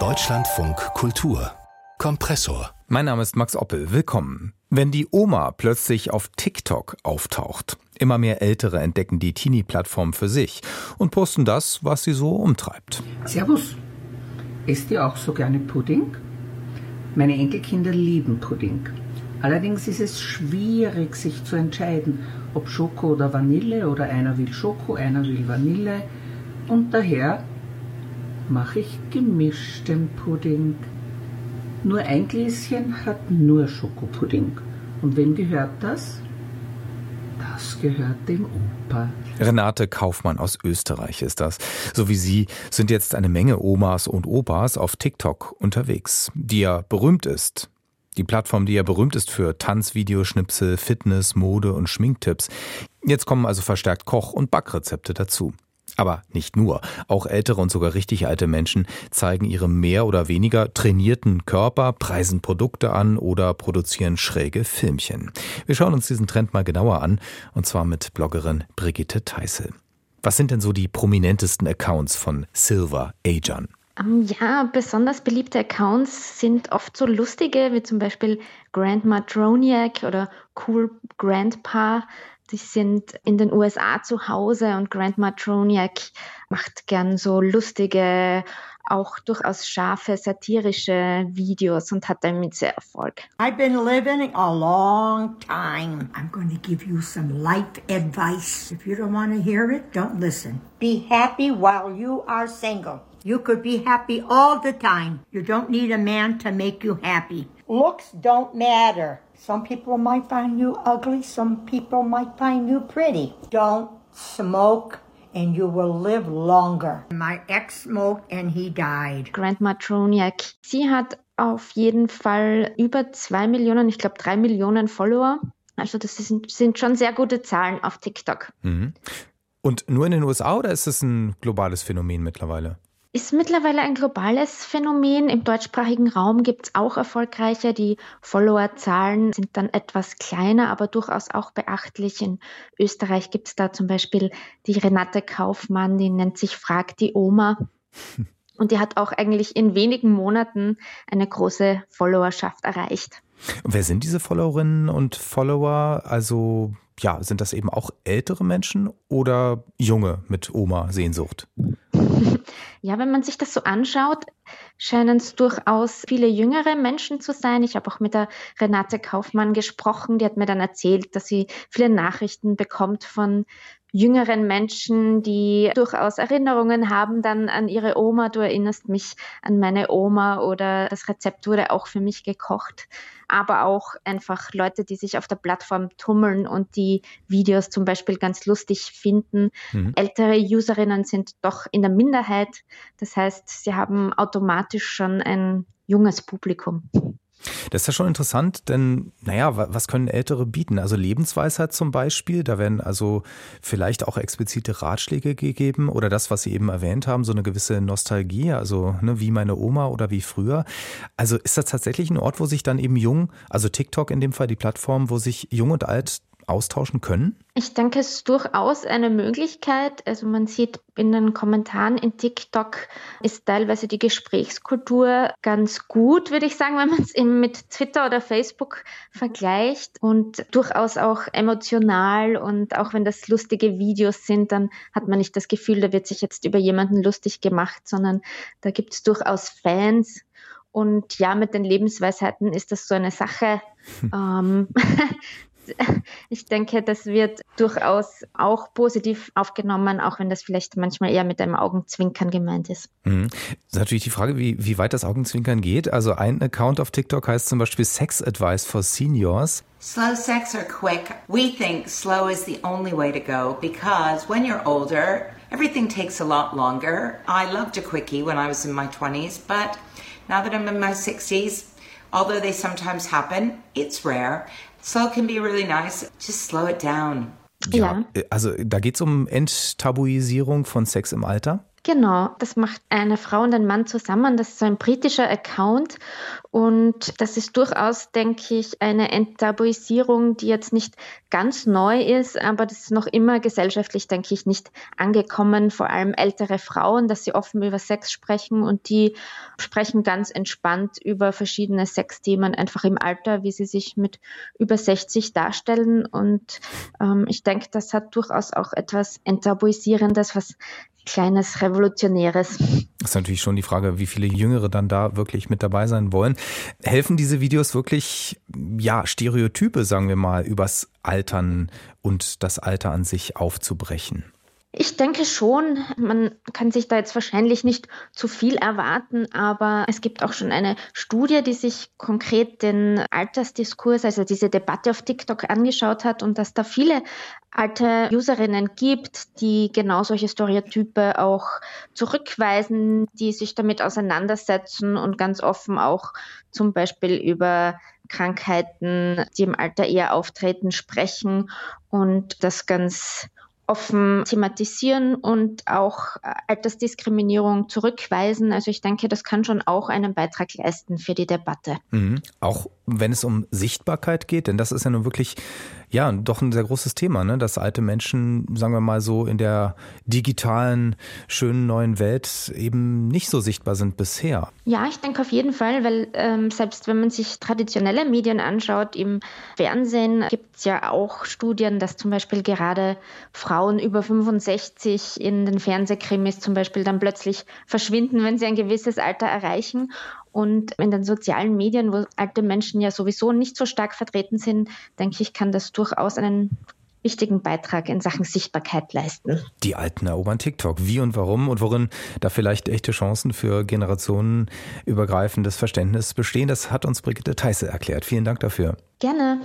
Deutschlandfunk Kultur Kompressor. Mein Name ist Max Oppel. Willkommen. Wenn die Oma plötzlich auf TikTok auftaucht, immer mehr Ältere entdecken die Teenie-Plattform für sich und posten das, was sie so umtreibt. Servus. Esst ihr auch so gerne Pudding? Meine Enkelkinder lieben Pudding. Allerdings ist es schwierig, sich zu entscheiden, ob Schoko oder Vanille oder einer will Schoko, einer will Vanille. Und daher mache ich gemischten Pudding. Nur ein Gläschen hat nur Schokopudding. Und wem gehört das? Das gehört dem Opa. Renate Kaufmann aus Österreich ist das. So wie sie sind jetzt eine Menge Omas und Opas auf TikTok unterwegs, die ja berühmt ist. Die Plattform, die ja berühmt ist für Tanzvideoschnipsel, Fitness, Mode und Schminktipps. Jetzt kommen also verstärkt Koch- und Backrezepte dazu. Aber nicht nur. Auch ältere und sogar richtig alte Menschen zeigen ihre mehr oder weniger trainierten Körper, preisen Produkte an oder produzieren schräge Filmchen. Wir schauen uns diesen Trend mal genauer an, und zwar mit Bloggerin Brigitte Teissel. Was sind denn so die prominentesten Accounts von Silver Ajan? Ähm, ja, besonders beliebte Accounts sind oft so lustige, wie zum Beispiel Grandma Droniak oder Cool Grandpa. Die sind in den USA zu Hause und Grandma Troniak macht gern so lustige, auch durchaus scharfe, satirische Videos und hat damit sehr Erfolg. I've been living a long time. I'm going to give you some life advice. If you don't want to hear it, don't listen. Be happy while you are single. You could be happy all the time. You don't need a man to make you happy. Looks don't matter. Some people might find you ugly, some people might find you pretty. Don't smoke and you will live longer. My ex smoked and he died. Grandma Troniak. Sie hat auf jeden Fall über zwei Millionen, ich glaube drei Millionen Follower. Also das sind, sind schon sehr gute Zahlen auf TikTok. Mhm. Und nur in den USA oder ist es ein globales Phänomen mittlerweile? Ist mittlerweile ein globales Phänomen. Im deutschsprachigen Raum gibt es auch erfolgreiche. Die Followerzahlen sind dann etwas kleiner, aber durchaus auch beachtlich. In Österreich gibt es da zum Beispiel die Renate Kaufmann, die nennt sich Frag die Oma. Und die hat auch eigentlich in wenigen Monaten eine große Followerschaft erreicht. Und wer sind diese Followerinnen und Follower? Also ja, sind das eben auch ältere Menschen oder junge mit Oma-Sehnsucht? Ja, wenn man sich das so anschaut, scheinen es durchaus viele jüngere Menschen zu sein. Ich habe auch mit der Renate Kaufmann gesprochen, die hat mir dann erzählt, dass sie viele Nachrichten bekommt von jüngeren Menschen, die durchaus Erinnerungen haben dann an ihre Oma. Du erinnerst mich an meine Oma oder das Rezept wurde auch für mich gekocht. Aber auch einfach Leute, die sich auf der Plattform tummeln und die Videos zum Beispiel ganz lustig finden. Mhm. Ältere Userinnen sind doch in der Minderheit. Das heißt, sie haben automatisch schon ein junges Publikum. Das ist ja schon interessant, denn naja, was können Ältere bieten? Also Lebensweisheit zum Beispiel, da werden also vielleicht auch explizite Ratschläge gegeben oder das, was Sie eben erwähnt haben, so eine gewisse Nostalgie, also ne, wie meine Oma oder wie früher. Also ist das tatsächlich ein Ort, wo sich dann eben jung, also TikTok in dem Fall die Plattform, wo sich jung und alt austauschen können? Ich denke, es ist durchaus eine Möglichkeit. Also man sieht in den Kommentaren in TikTok ist teilweise die Gesprächskultur ganz gut, würde ich sagen, wenn man es eben mit Twitter oder Facebook vergleicht und durchaus auch emotional und auch wenn das lustige Videos sind, dann hat man nicht das Gefühl, da wird sich jetzt über jemanden lustig gemacht, sondern da gibt es durchaus Fans. Und ja, mit den Lebensweisheiten ist das so eine Sache. ähm, ich denke, das wird durchaus auch positiv aufgenommen, auch wenn das vielleicht manchmal eher mit einem Augenzwinkern gemeint ist. Mhm. Das ist natürlich die Frage, wie, wie weit das Augenzwinkern geht. Also ein Account auf TikTok heißt zum Beispiel Sex Advice for Seniors. Slow sex or quick? We think slow is the only way to go because when you're older, everything takes a lot longer. I loved a quickie when I was in my 20s, but now that I'm in my 60s, although they sometimes happen, it's rare. Slow can be really nice. Just slow it down. Ja, ja. also da geht es um Enttabuisierung von Sex im Alter. Genau, das macht eine Frau und ein Mann zusammen. Das ist so ein britischer Account und das ist durchaus, denke ich, eine Enttabuisierung, die jetzt nicht ganz neu ist, aber das ist noch immer gesellschaftlich, denke ich, nicht angekommen. Vor allem ältere Frauen, dass sie offen über Sex sprechen und die sprechen ganz entspannt über verschiedene Sexthemen, einfach im Alter, wie sie sich mit über 60 darstellen. Und ähm, ich denke, das hat durchaus auch etwas Enttabuisierendes, was kleines Revolutionäres. Das ist natürlich schon die Frage, wie viele Jüngere dann da wirklich mit dabei sein wollen. Helfen diese Videos wirklich, ja, Stereotype, sagen wir mal, übers Altern und das Alter an sich aufzubrechen? Ich denke schon, man kann sich da jetzt wahrscheinlich nicht zu viel erwarten, aber es gibt auch schon eine Studie, die sich konkret den Altersdiskurs, also diese Debatte auf TikTok angeschaut hat und dass da viele alte Userinnen gibt, die genau solche Stereotype auch zurückweisen, die sich damit auseinandersetzen und ganz offen auch zum Beispiel über Krankheiten, die im Alter eher auftreten, sprechen und das ganz offen thematisieren und auch äh, Altersdiskriminierung zurückweisen. Also ich denke, das kann schon auch einen Beitrag leisten für die Debatte. Mhm. Auch wenn es um Sichtbarkeit geht, denn das ist ja nun wirklich ja, doch ein sehr großes Thema, ne? dass alte Menschen, sagen wir mal so, in der digitalen, schönen neuen Welt eben nicht so sichtbar sind bisher. Ja, ich denke auf jeden Fall, weil ähm, selbst wenn man sich traditionelle Medien anschaut, im Fernsehen gibt es ja auch Studien, dass zum Beispiel gerade Frauen über 65 in den Fernsehkrimis zum Beispiel dann plötzlich verschwinden, wenn sie ein gewisses Alter erreichen. Und in den sozialen Medien, wo alte Menschen ja sowieso nicht so stark vertreten sind, denke ich, kann das durchaus einen wichtigen Beitrag in Sachen Sichtbarkeit leisten. Die Alten erobern TikTok. Wie und warum und worin da vielleicht echte Chancen für generationenübergreifendes Verständnis bestehen, das hat uns Brigitte Teisse erklärt. Vielen Dank dafür. Gerne.